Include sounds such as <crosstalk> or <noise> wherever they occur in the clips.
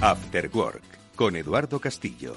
After Work con Eduardo Castillo.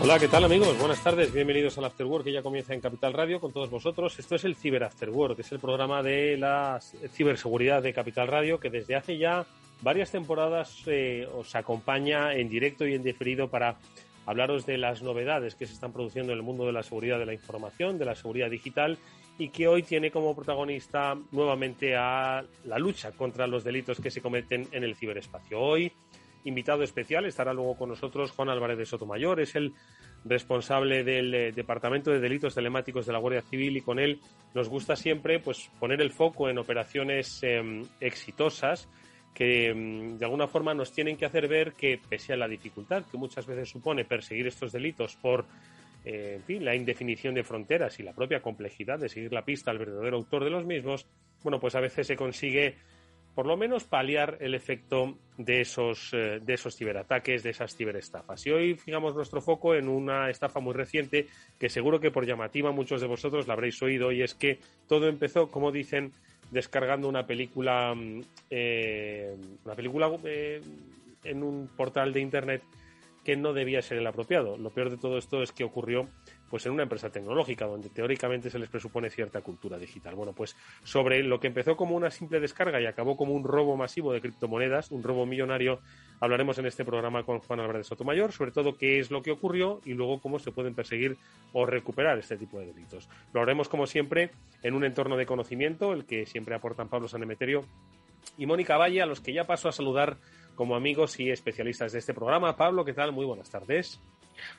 Hola, ¿qué tal amigos? Buenas tardes, bienvenidos al After Work que ya comienza en Capital Radio con todos vosotros. Esto es el Ciber After Work, es el programa de la ciberseguridad de Capital Radio que desde hace ya varias temporadas eh, os acompaña en directo y en diferido para hablaros de las novedades que se están produciendo en el mundo de la seguridad de la información, de la seguridad digital y que hoy tiene como protagonista nuevamente a la lucha contra los delitos que se cometen en el ciberespacio. Hoy, invitado especial, estará luego con nosotros Juan Álvarez de Sotomayor, es el responsable del eh, Departamento de Delitos Telemáticos de la Guardia Civil y con él nos gusta siempre pues poner el foco en operaciones em, exitosas que mm, de alguna forma nos tienen que hacer ver que, pese a la dificultad que muchas veces supone perseguir estos delitos por eh, en fin, la indefinición de fronteras y la propia complejidad de seguir la pista al verdadero autor de los mismos, bueno, pues a veces se consigue por lo menos paliar el efecto de esos, eh, de esos ciberataques, de esas ciberestafas. Y hoy fijamos nuestro foco en una estafa muy reciente que seguro que por llamativa muchos de vosotros la habréis oído y es que todo empezó, como dicen, descargando una película, mm, eh, una película eh, en un portal de internet que no debía ser el apropiado. Lo peor de todo esto es que ocurrió pues en una empresa tecnológica donde teóricamente se les presupone cierta cultura digital. Bueno, pues sobre lo que empezó como una simple descarga y acabó como un robo masivo de criptomonedas, un robo millonario, hablaremos en este programa con Juan Álvarez Sotomayor, sobre todo qué es lo que ocurrió y luego cómo se pueden perseguir o recuperar este tipo de delitos. Lo haremos como siempre en un entorno de conocimiento, el que siempre aportan Pablo Sanemeterio y Mónica Valle, a los que ya paso a saludar como amigos y especialistas de este programa. Pablo, ¿qué tal? Muy buenas tardes.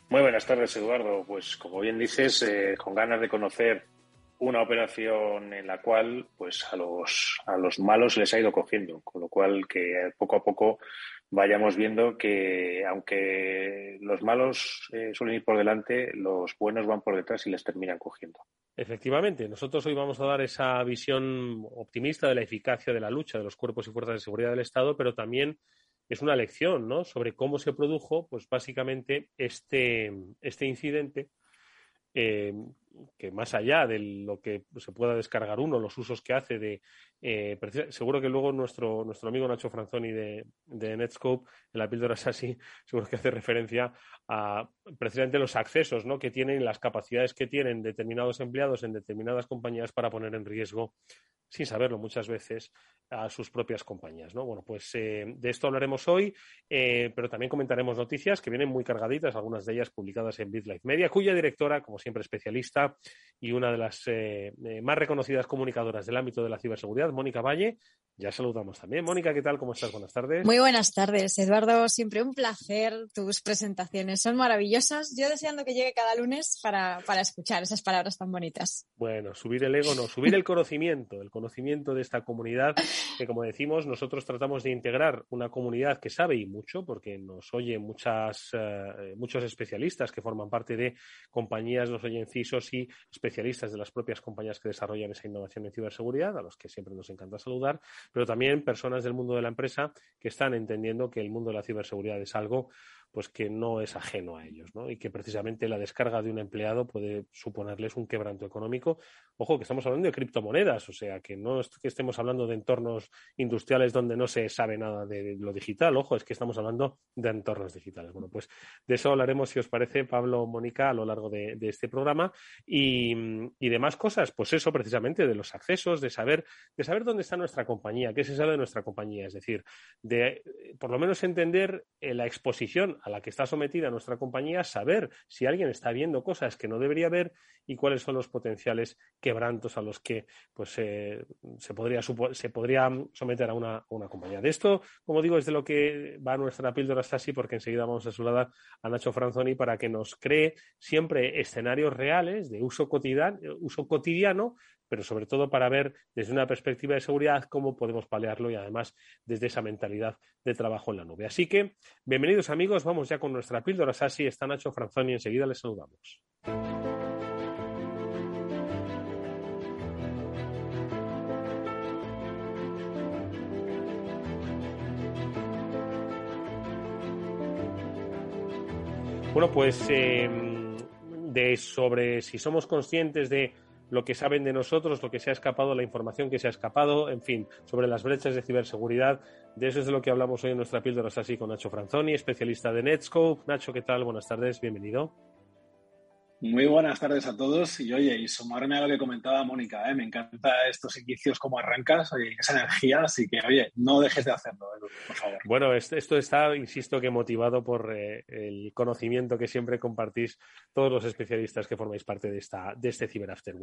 Muy buenas tardes, Eduardo. Pues como bien dices, eh, con ganas de conocer una operación en la cual pues a los, a los malos les ha ido cogiendo, con lo cual que poco a poco vayamos viendo que aunque los malos eh, suelen ir por delante, los buenos van por detrás y les terminan cogiendo. Efectivamente, nosotros hoy vamos a dar esa visión optimista de la eficacia de la lucha de los cuerpos y fuerzas de seguridad del Estado, pero también es una lección ¿no? sobre cómo se produjo, pues básicamente, este, este incidente, eh, que más allá de lo que se pueda descargar uno, los usos que hace de... Eh, seguro que luego nuestro, nuestro amigo Nacho Franzoni de, de Netscope, en la píldora SASI, <laughs> seguro que hace referencia a precisamente los accesos ¿no? que tienen, las capacidades que tienen determinados empleados en determinadas compañías para poner en riesgo, sin saberlo muchas veces, a sus propias compañías. ¿no? Bueno, pues eh, de esto hablaremos hoy, eh, pero también comentaremos noticias que vienen muy cargaditas, algunas de ellas publicadas en BitLife Media, cuya directora, como siempre especialista y una de las eh, más reconocidas comunicadoras del ámbito de la ciberseguridad, Mónica Valle, ya saludamos también. Mónica, ¿qué tal? ¿Cómo estás? Buenas tardes. Muy buenas tardes, Eduardo. Siempre un placer. Tus presentaciones son maravillosas. Yo deseando que llegue cada lunes para, para escuchar esas palabras tan bonitas. Bueno, subir el ego no, subir el conocimiento, el conocimiento de esta comunidad que como decimos, nosotros tratamos de integrar una comunidad que sabe y mucho, porque nos oyen muchas, eh, muchos especialistas que forman parte de compañías, nos oyen CISOs y especialistas de las propias compañías que desarrollan esa innovación en ciberseguridad, a los que siempre nos encanta saludar, pero también personas del mundo de la empresa que están entendiendo que el mundo de la ciberseguridad es algo pues que no es ajeno a ellos, ¿no? Y que precisamente la descarga de un empleado puede suponerles un quebranto económico. Ojo, que estamos hablando de criptomonedas, o sea, que no es que estemos hablando de entornos industriales donde no se sabe nada de lo digital, ojo, es que estamos hablando de entornos digitales. Bueno, pues de eso hablaremos, si os parece, Pablo, Mónica, a lo largo de, este programa y, demás cosas, pues eso precisamente, de los accesos, de saber, de saber dónde está nuestra compañía, qué se sabe de nuestra compañía, es decir, de por lo menos entender eh, la exposición a la que está sometida nuestra compañía, saber si alguien está viendo cosas que no debería ver y cuáles son los potenciales quebrantos a los que pues, se, podría, se podría someter a una, compañía. De esto, como digo, es de lo que va nuestra píldora Stasi, porque enseguida vamos a saludar a Nacho Franzoni para que nos cree siempre escenarios reales de uso cotidiano, uso cotidiano pero sobre todo para ver desde una perspectiva de seguridad cómo podemos paliarlo y además desde esa mentalidad de trabajo en la nube. Así que, bienvenidos amigos, vamos ya con nuestra píldora SASI. Está Nacho Franzoni enseguida les saludamos. Bueno, pues em, de sobre si somos conscientes de lo que saben de nosotros, lo que se ha escapado, la información que se ha escapado, en fin, sobre las brechas de ciberseguridad. De eso es de lo que hablamos hoy en nuestra píldora así con Nacho Franzoni, especialista de Netscope. Nacho, ¿qué tal? Buenas tardes, bienvenido. Muy buenas tardes a todos y oye, y sumarme a lo que comentaba Mónica, ¿eh? me encanta estos inicios como arrancas, oye, esa energía, así que oye, no dejes de hacerlo, por favor. Bueno, esto está, insisto, que motivado por eh, el conocimiento que siempre compartís todos los especialistas que formáis parte de, esta, de este Cyber After.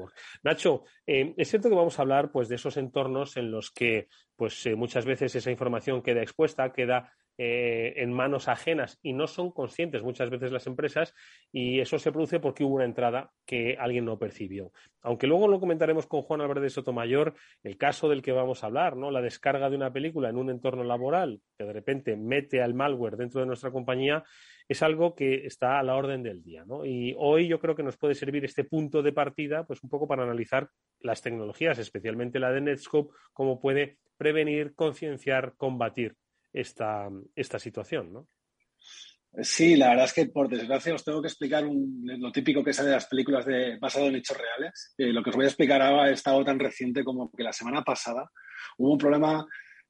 Nacho, eh, es cierto que vamos a hablar pues, de esos entornos en los que pues, muchas veces esa información queda expuesta, queda eh, en manos ajenas y no son conscientes muchas veces las empresas y eso se produce porque hubo una entrada que alguien no percibió. Aunque luego lo comentaremos con Juan Álvarez de Sotomayor, el caso del que vamos a hablar, ¿no? La descarga de una película en un entorno laboral que de repente mete al malware dentro de nuestra compañía es algo que está a la orden del día, Y hoy yo creo que nos puede servir este punto de partida, pues un poco para analizar las tecnologías, especialmente la de Netscope, cómo puede prevenir, concienciar, combatir esta, esta situación, ¿no? Sí, la verdad es que por desgracia os tengo que explicar lo típico que sale de las películas de, basado en hechos reales. Eh, lo que os voy a explicar ahora es algo tan reciente como que la semana pasada hubo un problema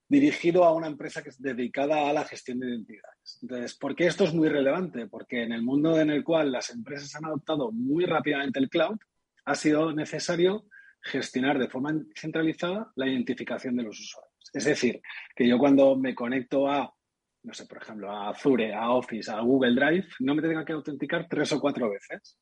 dirigido a una empresa que es dedicada a la gestión de identidades. Entonces, ¿por qué esto es muy relevante? Porque en el mundo en el cual las empresas han adoptado muy rápidamente el cloud, ha sido necesario gestionar de forma centralizada la identificación de los usuarios. Es decir, que yo cuando me conecto a, no sé, por ejemplo, a Azure, a Office, a Google Drive, no me tenga que autenticar tres o cuatro veces.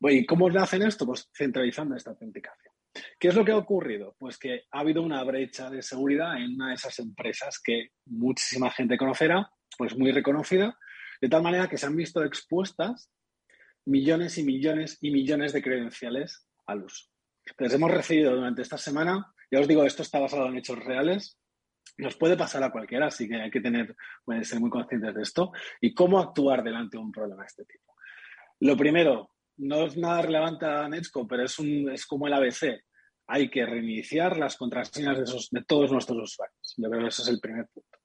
¿Y cómo le hacen esto? Pues centralizando esta autenticación. ¿Qué es lo que ha ocurrido? Pues que ha habido una brecha de seguridad en una de esas empresas que muchísima gente conocerá, pues muy reconocida, de tal manera que se han visto expuestas millones y millones y millones de credenciales al uso. Entonces, hemos recibido durante esta semana ya os digo, esto está basado en hechos reales. Nos puede pasar a cualquiera, así que hay que tener, ser muy conscientes de esto. Y cómo actuar delante de un problema de este tipo. Lo primero, no es nada relevante a Netscope, pero es, un, es como el ABC. Hay que reiniciar las contraseñas de, esos, de todos nuestros usuarios. Yo creo que ese es el primer punto.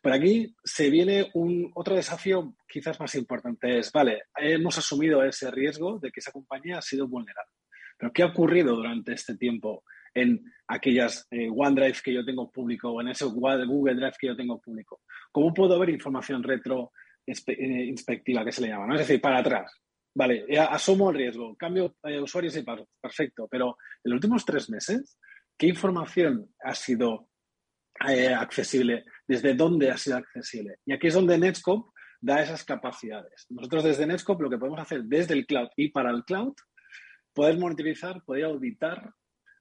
Por aquí se viene un otro desafío quizás más importante. Es, vale, hemos asumido ese riesgo de que esa compañía ha sido vulnerable. Pero ¿qué ha ocurrido durante este tiempo en aquellas eh, OneDrive que yo tengo público o en ese Google Drive que yo tengo público. ¿Cómo puedo ver información retro eh, inspectiva que se le llama? ¿no? Es decir, para atrás. Vale, asumo el riesgo, cambio eh, usuarios y perfecto, pero en los últimos tres meses, ¿qué información ha sido accesible? ¿Desde dónde ha sido accesible? Y aquí es donde Netscope da esas capacidades. Nosotros desde Netscope lo que podemos hacer desde el cloud y para el cloud, poder monitorizar, poder auditar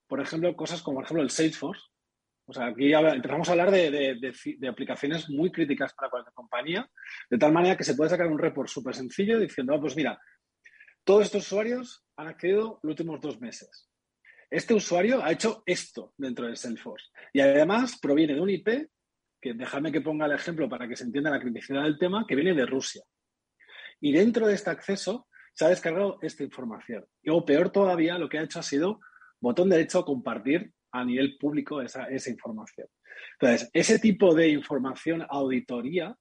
por ejemplo, cosas como, por ejemplo, el Salesforce. O sea, aquí empezamos a hablar de, aplicaciones muy críticas para cualquier compañía, de tal manera que se puede sacar un report súper sencillo diciendo, ah, pues mira, todos estos usuarios han accedido los últimos dos meses. Este usuario ha hecho esto dentro de Salesforce. Y además proviene de un IP, que déjame que ponga el ejemplo para que se entienda la criticidad del tema, que viene de Rusia. Y dentro de este acceso se ha descargado esta información. Y o peor todavía, lo que ha hecho ha sido botón derecho, compartir a nivel público esa, información. Entonces, ese tipo de información, auditoría,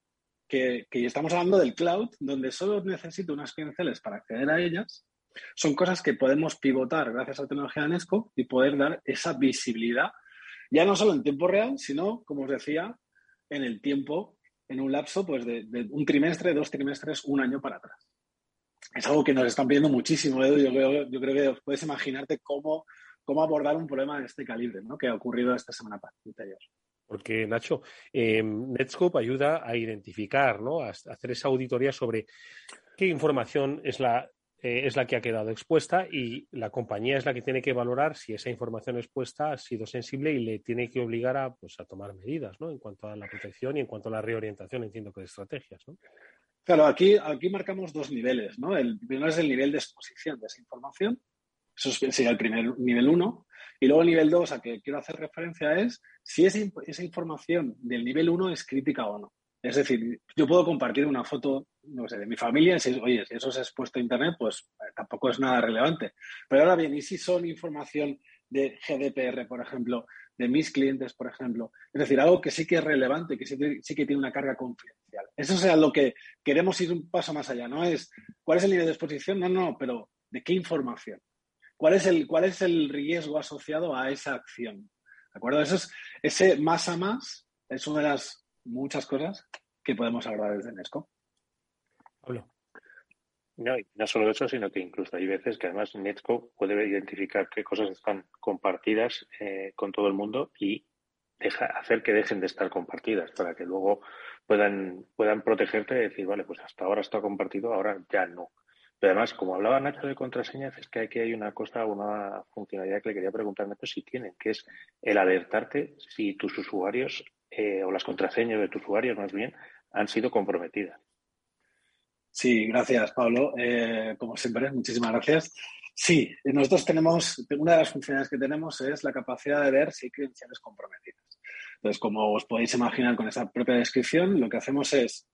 que, estamos hablando del cloud, donde solo necesito unas credenciales para acceder a ellas, son cosas que podemos pivotar gracias a la tecnología de Nesco y poder dar esa visibilidad, ya no solo en tiempo real, sino, como os decía, en el tiempo, en un lapso pues, de, un trimestre, dos trimestres, un año para atrás. Es algo que nos están pidiendo muchísimo, Edu. Yo creo, yo creo que puedes imaginarte cómo cómo abordar un problema de este calibre ¿no? que ha ocurrido esta semana anterior. Porque, Nacho, eh, Netscope ayuda a identificar, ¿no? A hacer esa auditoría sobre qué información es la, eh, es la que ha quedado expuesta y la compañía es la que tiene que valorar si esa información expuesta ha sido sensible y le tiene que obligar a, pues, a tomar medidas, ¿no? En cuanto a la protección y en cuanto a la reorientación, entiendo que de estrategias, ¿no? Claro, aquí, aquí marcamos dos niveles, ¿no? El primero es el nivel de exposición de esa información, eso sería el primer nivel uno, y luego el nivel 2 a que quiero hacer referencia es si esa, esa información del nivel 1 es crítica o no. Es decir, yo puedo compartir una foto, no sé, de mi familia, si, oye, si eso se ha expuesto a Internet, pues eh, tampoco es nada relevante. Pero ahora bien, ¿y si son información de GDPR, por ejemplo, de mis clientes, por ejemplo? Es decir, algo que sí que es relevante, que sí, sí que tiene una carga confidencial. Eso es lo que queremos ir un paso más allá, no es cuál es el nivel de exposición, no, no, pero ¿de qué información? ¿Cuál es el, cuál es el riesgo asociado a esa acción? ¿De acuerdo? Eso es, ese más a más es una de las muchas cosas que podemos abordar desde Nesco. Pablo. No, y no solo eso, sino que incluso hay veces que además Netscope puede identificar qué cosas están compartidas eh, con todo el mundo y deja, hacer que dejen de estar compartidas para que luego puedan, puedan protegerte y decir, vale, pues hasta ahora está compartido, ahora ya no. Pero además, como hablaba Nacho de contraseñas, es que aquí hay una cosa, una funcionalidad que le quería preguntar a Nacho si tienen, que es el alertarte si tus usuarios eh, o las contraseñas de tus usuarios más bien han sido comprometidas. Sí, gracias, Pablo. Eh, como siempre, muchísimas gracias. Sí, nosotros tenemos, una de las funcionalidades que tenemos es la capacidad de ver si hay credenciales comprometidas. Entonces, como os podéis imaginar con esa propia descripción, lo que hacemos es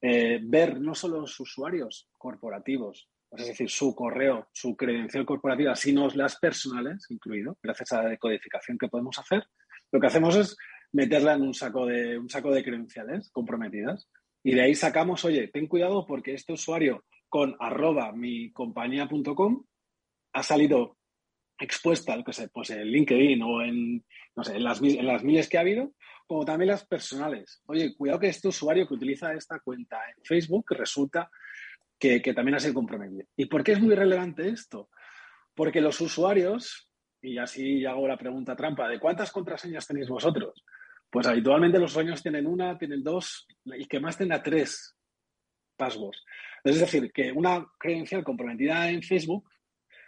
eh, ver no solo los usuarios corporativos, es decir, su correo, su credencial corporativa, sino las personales, incluido, gracias a la decodificación que podemos hacer. Lo que hacemos es meterla en un saco de, un saco de credenciales comprometidas y de ahí sacamos, oye, ten cuidado porque este usuario con arroba mi compañía.com ha salido expuesta, que sé, pues en LinkedIn o en, no sé, en las, en las miles que ha habido, como también las personales. Oye, cuidado que este usuario que utiliza esta cuenta en Facebook resulta que, también ha sido comprometido. ¿Y por qué es muy relevante esto? Porque los usuarios, y así hago la pregunta trampa, ¿de cuántas contraseñas tenéis vosotros? Pues habitualmente los usuarios tienen una, tienen dos, y que más tenga tres passwords. Es decir, que una credencial comprometida en Facebook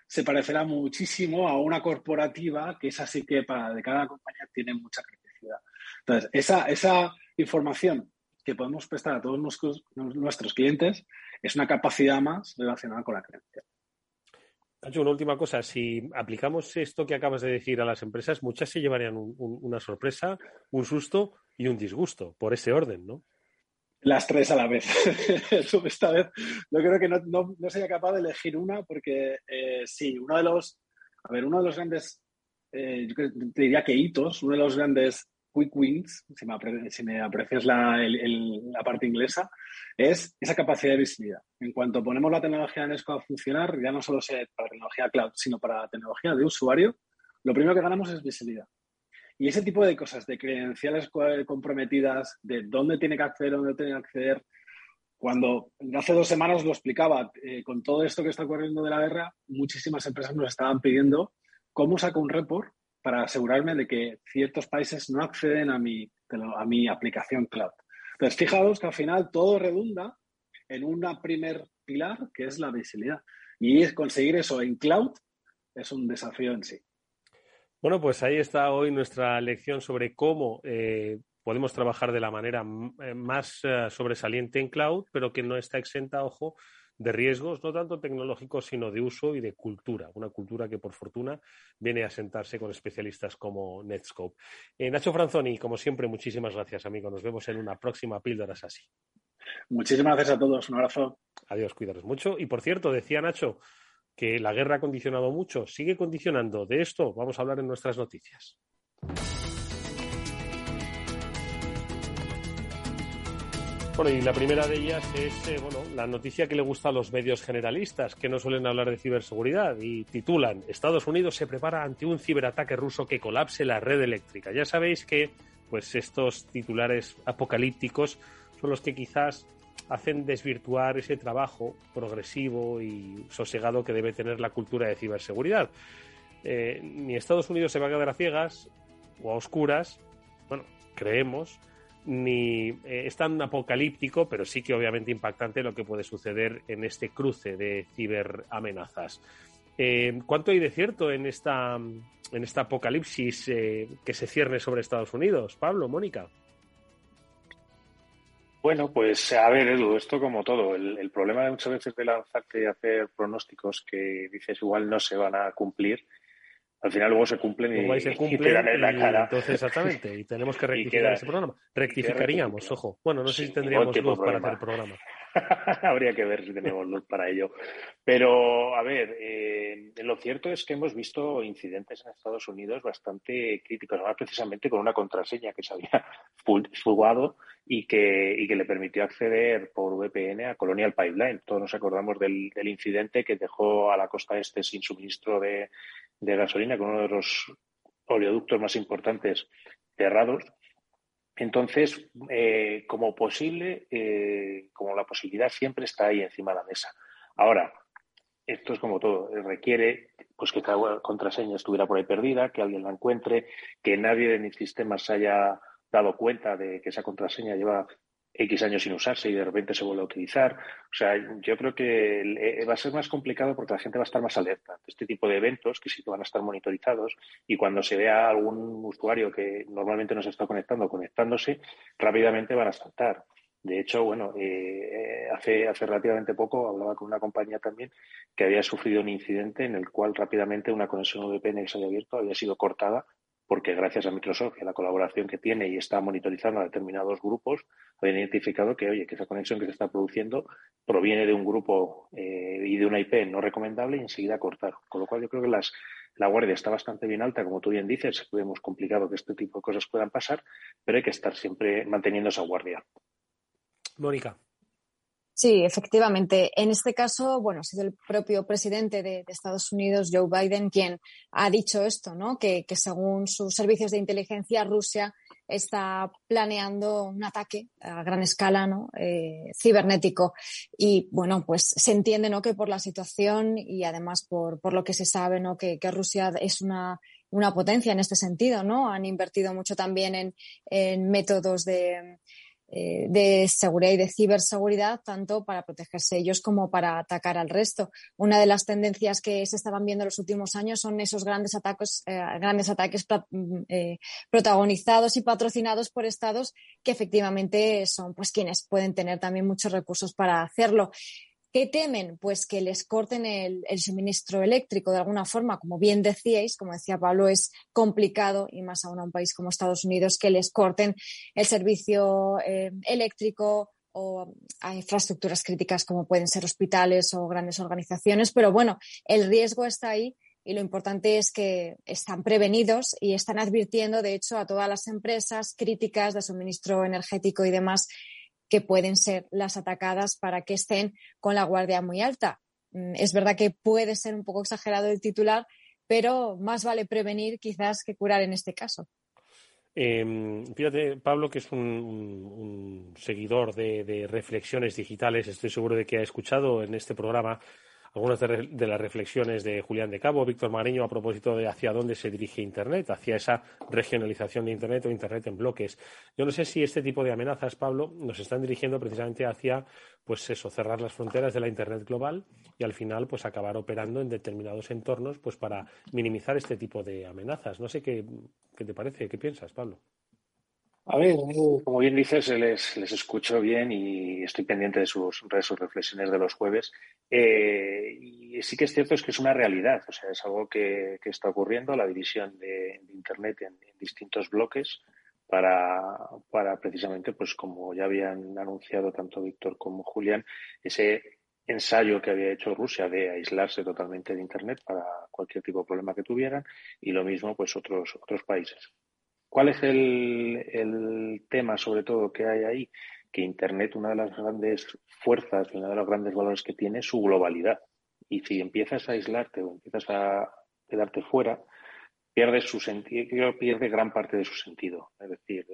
se parecerá muchísimo a una corporativa que es así que para de cada compañía tiene mucha Entonces, esa, esa información que podemos prestar a todos nuestros, nuestros clientes es una capacidad más relacionada con la creencia. Nacho, una última cosa. Si aplicamos esto que acabas de decir a las empresas, muchas se llevarían una sorpresa, un susto y un disgusto, por ese orden, ¿no? Las tres a la vez. <laughs> Esta vez yo creo que no, no, sería capaz de elegir una porque eh, sí, uno de los, a ver, uno de los grandes, eh, yo te diría que hitos, uno de los grandes quick wins, si me, aprecias la, la, parte inglesa, es esa capacidad de visibilidad. En cuanto ponemos la tecnología en ESCO a funcionar, ya no solo sea para tecnología cloud, sino para tecnología de usuario, lo primero que ganamos es visibilidad. Y ese tipo de cosas, de credenciales comprometidas, de dónde tiene que acceder, dónde tiene que acceder, cuando hace dos semanas lo explicaba, eh, con todo esto que está ocurriendo de la guerra, muchísimas empresas nos estaban pidiendo cómo saco un report para asegurarme de que ciertos países no acceden a mi, a mi aplicación cloud. Entonces, fijaos que al final todo redunda en un primer pilar que es la visibilidad. Y conseguir eso en cloud es un desafío en sí. Bueno, pues ahí está hoy nuestra lección sobre cómo eh, podemos trabajar de la manera eh, más eh, sobresaliente en cloud, pero que no está exenta, ojo, de riesgos, no tanto tecnológicos, sino de uso y de cultura. Una cultura que, por fortuna, viene a sentarse con especialistas como Netscope. Eh, Nacho Franzoni, como siempre, muchísimas gracias, amigo. Nos vemos en una próxima píldora así. Muchísimas gracias a todos. Un abrazo. Adiós, cuidaros mucho. Y, por cierto, decía Nacho que la guerra ha condicionado mucho. Sigue condicionando. De esto vamos a hablar en nuestras noticias. Bueno, y la primera de ellas es eh, bueno, la noticia que le gusta a los medios generalistas, que no suelen hablar de ciberseguridad, y titulan Estados Unidos se prepara ante un ciberataque ruso que colapse la red eléctrica. Ya sabéis que pues estos titulares apocalípticos son los que quizás hacen desvirtuar ese trabajo progresivo y sosegado que debe tener la cultura de ciberseguridad. Eh, ni Estados Unidos se va a quedar a ciegas o a oscuras, bueno, creemos, ni eh, es tan apocalíptico, pero sí que obviamente impactante lo que puede suceder en este cruce de ciberamenazas. Eh, ¿Cuánto hay de cierto en esta, en esta apocalipsis eh, que se cierne sobre Estados Unidos? Pablo, Mónica. Bueno, pues a ver, Edu, esto como todo, el, el, problema de muchas veces de lanzarte y hacer pronósticos que dices igual no se van a cumplir, al final luego se cumplen y, se cumplen, <laughs> y te dan en la cara. Entonces, exactamente, y tenemos que <laughs> rectificar queda, ese programa. Rectificaríamos, ojo. Bueno, no sé si tendríamos luz para hacer el programa. <laughs> Habría que ver si tenemos luz para ello. Pero, a ver, eh, lo cierto es que hemos visto incidentes en Estados Unidos bastante críticos, además precisamente con una contraseña que se había fugado y que, y que le permitió acceder por VPN a Colonial Pipeline. Todos nos acordamos del, del incidente que dejó a la costa este sin suministro de, de gasolina con uno de los oleoductos más importantes cerrados. Entonces, eh, como posible, eh, como la posibilidad siempre está ahí encima de la mesa. Ahora, esto es como todo, requiere pues que cada contraseña estuviera por ahí perdida, que alguien la encuentre, que nadie en el sistema se haya dado cuenta de que esa contraseña lleva X años sin usarse y de repente se vuelve a utilizar. O sea, yo creo que eh, va a ser más complicado porque la gente va a estar más alerta de este tipo de eventos que sí que van a estar monitorizados y cuando se vea algún usuario que normalmente no se está conectando conectándose, rápidamente van a saltar. De hecho, bueno, eh, hace, hace relativamente poco hablaba con una compañía también que había sufrido un incidente en el cual rápidamente una conexión VPN que se había abierto había sido cortada porque gracias a Microsoft y a la colaboración que tiene y está monitorizando a determinados grupos, habían identificado que, oye, que esa conexión que se está produciendo proviene de un grupo eh, y de una IP no recomendable y enseguida cortar. Con lo cual yo creo que las, la guardia está bastante bien alta, como tú bien dices, es complicado que este tipo de cosas puedan pasar, pero hay que estar siempre manteniendo esa guardia. Mónica. Sí, efectivamente. En este caso, bueno, ha sido el propio presidente de, Estados Unidos, Joe Biden, quien ha dicho esto, ¿no? Que, que, según sus servicios de inteligencia, Rusia está planeando un ataque a gran escala, ¿no? Eh, cibernético. Y bueno, pues se entiende, ¿no? Que por la situación y además por, por lo que se sabe, ¿no? Que, que Rusia es una una potencia en este sentido, ¿no? Han invertido mucho también en, en métodos de, eh, de seguridad y de ciberseguridad, tanto para protegerse ellos como para atacar al resto. Una de las tendencias que se estaban viendo en los últimos años son esos grandes ataques, eh, grandes ataques eh, protagonizados y patrocinados por estados que efectivamente son pues quienes pueden tener también muchos recursos para hacerlo. ¿Qué temen? Pues que les corten el, suministro eléctrico de alguna forma. Como bien decíais, como decía Pablo, es complicado y más aún a un país como Estados Unidos que les corten el servicio eh, eléctrico o a infraestructuras críticas como pueden ser hospitales o grandes organizaciones. Pero bueno, el riesgo está ahí y lo importante es que están prevenidos y están advirtiendo, de hecho, a todas las empresas críticas de suministro energético y demás que pueden ser las atacadas para que estén con la guardia muy alta. Mm, es verdad que puede ser un poco exagerado el titular, pero más vale prevenir quizás que curar en este caso. Eh, fíjate, Pablo, que es un, seguidor de, reflexiones digitales, estoy seguro de que ha escuchado en este programa algunas de, de, las reflexiones de Julián de Cabo, Víctor Mareño, a propósito de hacia dónde se dirige Internet, hacia esa regionalización de Internet o Internet en bloques. Yo no sé si este tipo de amenazas, Pablo, nos están dirigiendo precisamente hacia, pues eso, cerrar las fronteras de la Internet global y al final, pues acabar operando en determinados entornos, pues para minimizar este tipo de amenazas. No sé qué, qué te parece, qué piensas, Pablo. A ver, como bien dices, les, les escucho bien y estoy pendiente de sus, de sus reflexiones de los jueves. Eh, sí que es cierto es que es una realidad, o sea, es algo que, está ocurriendo, la división de, Internet en, en, distintos bloques para, para precisamente, pues como ya habían anunciado tanto Víctor como Julián, ese ensayo que había hecho Rusia de aislarse totalmente de Internet para cualquier tipo de problema que tuvieran y lo mismo pues otros, otros países. ¿Cuál es el, el, tema, sobre todo, que hay ahí? Que Internet, una de las grandes fuerzas y uno de los grandes valores que tiene es su globalidad. Y si empiezas a aislarte o empiezas a quedarte fuera, pierde su sentido, pierde gran parte de su sentido. Es decir,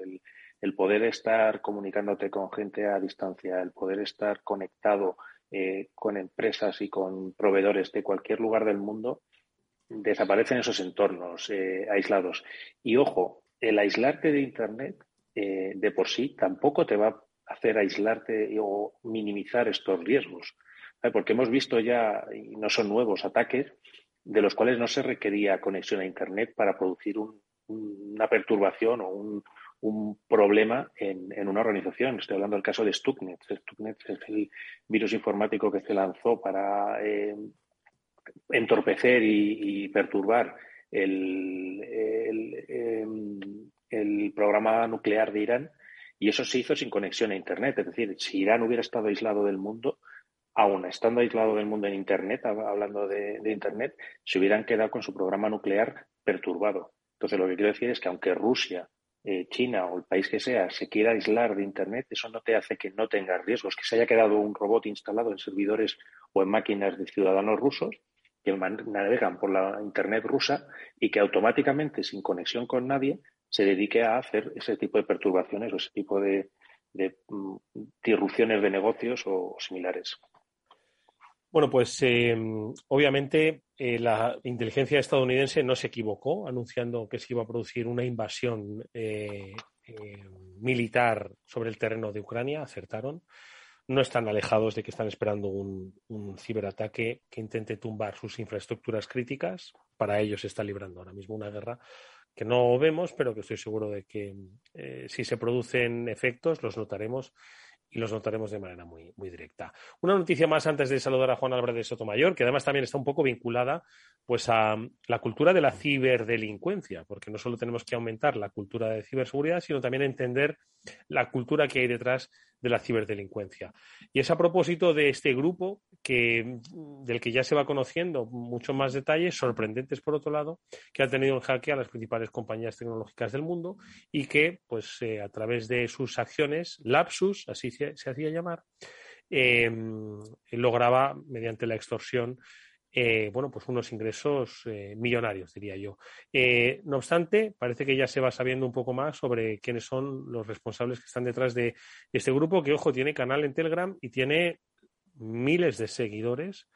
el, poder estar comunicándote con gente a distancia, el poder estar conectado eh, con empresas y con proveedores de cualquier lugar del mundo, desaparecen esos entornos eh, aislados. Y ojo, el aislarte de Internet eh, de por sí tampoco te va a hacer aislarte o minimizar estos riesgos. Porque hemos visto ya, y no son nuevos, ataques de los cuales no se requería conexión a Internet para producir una perturbación o un, problema en, una organización. Estoy hablando del caso de Stuxnet. Stuxnet es el virus informático que se lanzó para eh, entorpecer y, perturbar em, el, programa nuclear de Irán y eso se hizo sin conexión a Internet. Es decir, si Irán hubiera estado aislado del mundo, aún estando aislado del mundo en Internet, hablando de, Internet, se hubieran quedado con su programa nuclear perturbado. Entonces, lo que quiero decir es que aunque Rusia, eh, China o el país que sea se quiera aislar de Internet, eso no te hace que no tengas riesgos, que se haya quedado un robot instalado en servidores o en máquinas de ciudadanos rusos que navegan por la Internet rusa y que automáticamente, sin conexión con nadie, se dedique a hacer ese tipo de perturbaciones o ese tipo de, de, mm, disrupciones de negocios o, similares. Bueno, pues eh, obviamente la inteligencia estadounidense no se equivocó anunciando que se iba a producir una invasión eh, militar sobre el terreno de Ucrania. Acertaron no están alejados de que están esperando un, ciberataque que intente tumbar sus infraestructuras críticas. Para ellos se está librando ahora mismo una guerra que no vemos, pero que estoy seguro de que eh, si se producen efectos los notaremos y los notaremos de manera muy, muy directa. Una noticia más antes de saludar a Juan Álvarez de Sotomayor, que además también está un poco vinculada pues, a la cultura de la ciberdelincuencia, porque no solo tenemos que aumentar la cultura de ciberseguridad, sino también entender la cultura que hay detrás de la ciberdelincuencia. Y es a propósito de este grupo que, del que ya se va conociendo mucho más detalles, sorprendentes por otro lado, que ha tenido en jaque a las principales compañías tecnológicas del mundo y que, pues, eh, a través de sus acciones, Lapsus, así se, hacía llamar, eh, lograba, mediante la extorsión, eh, bueno, pues unos ingresos eh, millonarios, diría yo. Eh, no obstante, parece que ya se va sabiendo un poco más sobre quiénes son los responsables que están detrás de este grupo, que, ojo, tiene canal en Telegram y tiene miles de seguidores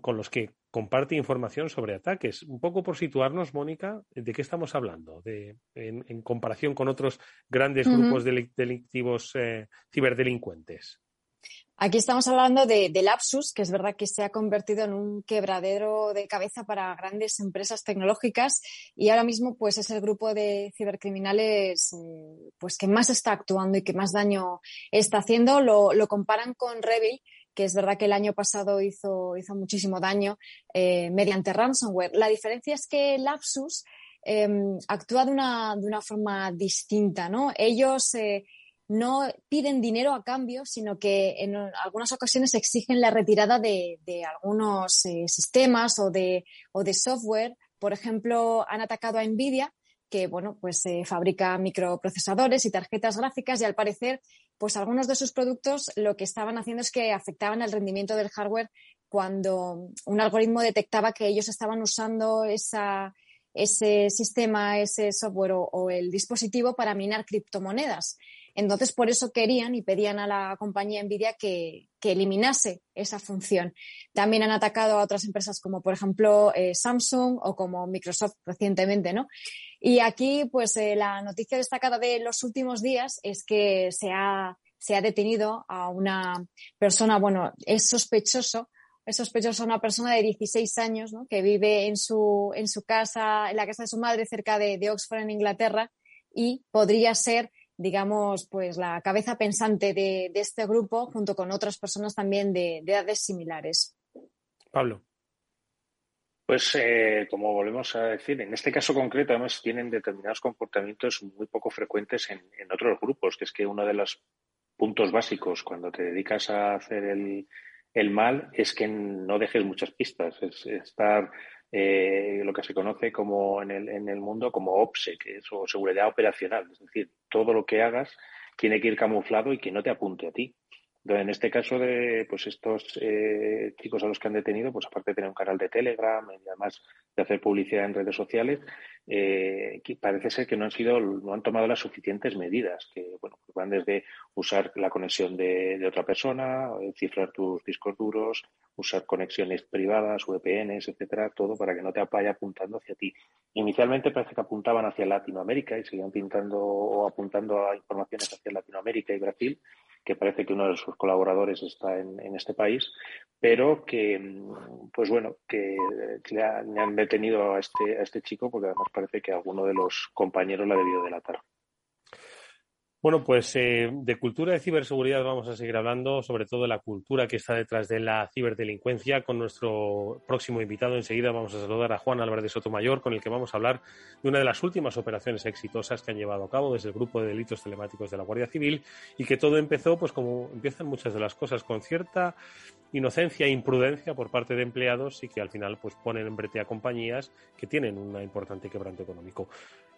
con los que comparte información sobre ataques. Un poco por situarnos, Mónica, ¿de qué estamos hablando? De, en, comparación con otros grandes grupos delictivos ciberdelincuentes. Aquí estamos hablando de, Lapsus, que es verdad que se ha convertido en un quebradero de cabeza para grandes empresas tecnológicas y ahora mismo pues es el grupo de cibercriminales eh, pues que más está actuando y que más daño está haciendo. Lo, comparan con Revil, que es verdad que el año pasado hizo, muchísimo daño eh, mediante ransomware. La diferencia es que Lapsus em, actúa de una, de una forma distinta, ¿no? Ellos eh, no piden dinero a cambio, sino que en algunas ocasiones exigen la retirada de, algunos eh, sistemas o de, o de software. Por ejemplo, han atacado a Nvidia, que bueno, pues eh, fabrica microprocesadores y tarjetas gráficas y al parecer, pues algunos de sus productos lo que estaban haciendo es que afectaban el rendimiento del hardware cuando un algoritmo detectaba que ellos estaban usando esa, ese sistema, ese software o el dispositivo para minar criptomonedas. Entonces, por eso querían y pedían a la compañía Nvidia que, eliminase esa función. También han atacado a otras empresas como, por ejemplo, eh, Samsung o como Microsoft recientemente, ¿no? Y aquí, pues, eh, la noticia destacada de los últimos días es que se ha, se ha detenido a una persona, bueno, es sospechoso es sospechoso una persona de 16 años ¿no? que vive en su, en su casa, en la casa de su madre, cerca de Oxford, en Inglaterra, y podría ser digamos, pues la cabeza pensante de, este grupo junto con otras personas también de, edades similares. Pablo. Pues eh, como volvemos a decir, en este caso concreto además tienen determinados comportamientos muy poco frecuentes en, otros grupos, que es que uno de los puntos básicos cuando te dedicas a hacer el, el mal es que no dejes muchas pistas, es estar eh, lo que se conoce como en el, en el mundo como OPSE, que es o seguridad operacional. Es decir, todo lo que hagas tiene que ir camuflado y que no te apunte a ti. Entonces, en este caso de pues estos eh, chicos a los que han detenido, pues aparte de tener un canal de Telegram y además de hacer publicidad en redes sociales, eh, parece ser que no han sido, no han tomado las suficientes medidas, que bueno, pues van desde usar la conexión de, otra persona, eh, cifrar tus discos duros, usar conexiones privadas, VPNs, etcétera, todo para que no te vaya apuntando hacia ti. Inicialmente parece que apuntaban hacia Latinoamérica y seguían pintando o apuntando a informaciones hacia Latinoamérica y Brasil, que parece que uno de sus colaboradores está en, este país, pero que, pues bueno, que, le, han detenido a este, a este chico porque además parece que alguno de los compañeros la ha debido delatar. Bueno, pues eh, de cultura de ciberseguridad vamos a seguir hablando, sobre todo de la cultura que está detrás de la ciberdelincuencia, con nuestro próximo invitado. Enseguida vamos a saludar a Juan Álvarez de Sotomayor, con el que vamos a hablar de una de las últimas operaciones exitosas que han llevado a cabo desde el grupo de delitos telemáticos de la Guardia Civil y que todo empezó, pues como empiezan muchas de las cosas, con cierta inocencia e imprudencia por parte de empleados y que al final pues ponen en brete a compañías que tienen un importante quebranto económico.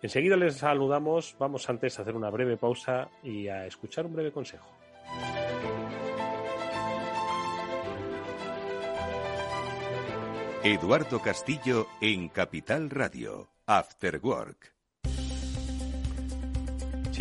Enseguida les saludamos, vamos antes a hacer una breve pausa y a escuchar un breve consejo. Eduardo Castillo en Capital Radio, After Work.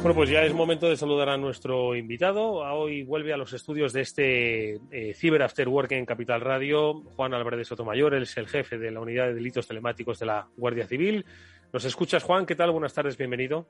Bueno, pues ya es momento de saludar a nuestro invitado. Hoy vuelve a los estudios de este eh, Cyber After Work en Capital Radio. Juan Álvarez Sotomayor, él es el jefe de la Unidad de Delitos Telemáticos de la Guardia Civil. ¿Nos escuchas, Juan? ¿Qué tal? Buenas tardes, bienvenido.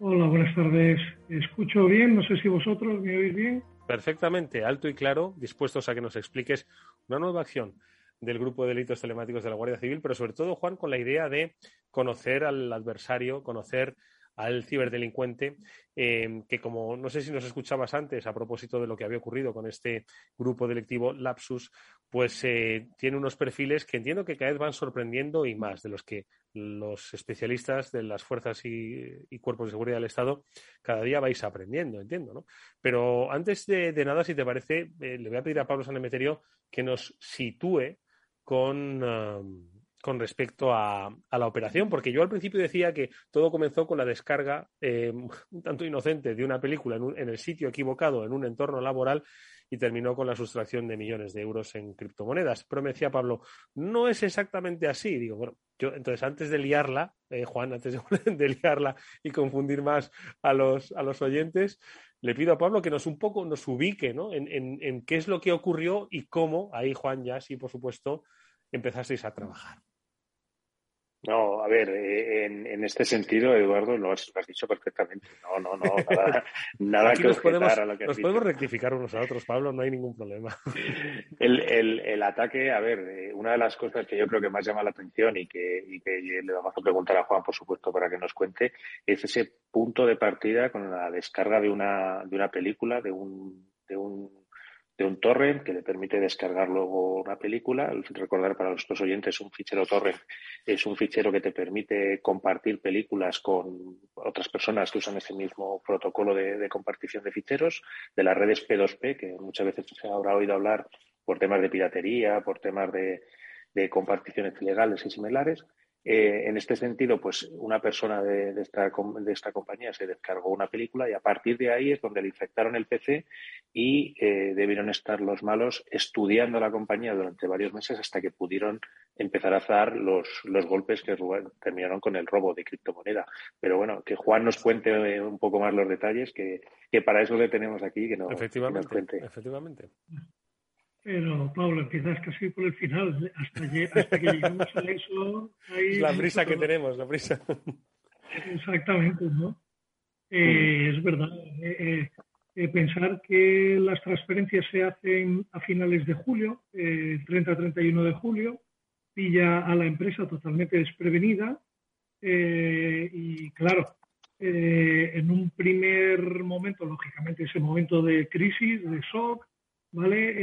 Hola, buenas tardes. Escucho bien, no sé si vosotros me oís bien. Perfectamente, alto y claro, dispuestos a que nos expliques una nueva acción del grupo de delitos telemáticos de la Guardia Civil, pero sobre todo, Juan, con la idea de conocer al adversario, conocer al ciberdelincuente, eh, que como no sé si nos escuchabas antes a propósito de lo que había ocurrido con este grupo delictivo Lapsus, pues eh, tiene unos perfiles que entiendo que cada vez van sorprendiendo y más de los que los especialistas de las fuerzas y, cuerpos de seguridad del Estado cada día vais aprendiendo, entiendo, ¿no? Pero antes de, nada, si te parece, eh, le voy a pedir a Pablo Sanemeterio que nos sitúe con con respecto a, la operación, porque yo al principio decía que todo comenzó con la descarga eh, un tanto inocente de una película en, el sitio equivocado, en un entorno laboral, y terminó con la sustracción de millones de euros en criptomonedas. Pero me decía Pablo, no es exactamente así. Digo, bueno, yo entonces antes de liarla, eh, Juan, antes de, <laughs> liarla y confundir más a los, a los oyentes, le pido a Pablo que nos un poco nos ubique ¿no? en, en qué es lo que ocurrió y cómo, ahí Juan ya sí, por supuesto, empezasteis a trabajar. No, a ver, eh, en, este sentido, Eduardo, lo has, dicho perfectamente. No, no, no, nada, <laughs> nada que nos podemos, a lo que Nos podemos rectificar unos a otros, Pablo, no hay ningún problema. <laughs> El, ataque, a ver, eh, una de las cosas que yo creo que más llama la atención y que, y que le vamos a preguntar a Juan, por supuesto, para que nos cuente, es ese punto de partida con la descarga de una, de una película, de un de un de un torrent que le permite descargar luego una película. Recordar para nuestros oyentes, un fichero torrent es un fichero que te permite compartir películas con otras personas que usan ese mismo protocolo de, compartición de ficheros, de las redes P2P, que muchas veces se habrá oído hablar por temas de piratería, por temas de, de comparticiones ilegales y similares. Eh, en este sentido, pues una persona de, esta, de, esta, compañía se descargó una película y a partir de ahí es donde le infectaron el PC y eh, debieron estar los malos estudiando la compañía durante varios meses hasta que pudieron empezar a hacer los, los golpes que terminaron con el robo de criptomoneda. Pero bueno, que Juan nos cuente eh, un poco más los detalles, que, que para eso le tenemos aquí, que, no, efectivamente, cuente. Efectivamente. Pero, Pablo, empiezas casi por el final. Hasta que, hasta que llegamos a eso. Hay la prisa que tenemos, la prisa. Exactamente, ¿no? Eh, es verdad. Eh, eh, pensar que las transferencias se hacen a finales de julio, 30-31 de julio, pilla a la empresa totalmente desprevenida. y claro, en un primer momento, lógicamente, ese momento de crisis, de shock, ¿vale?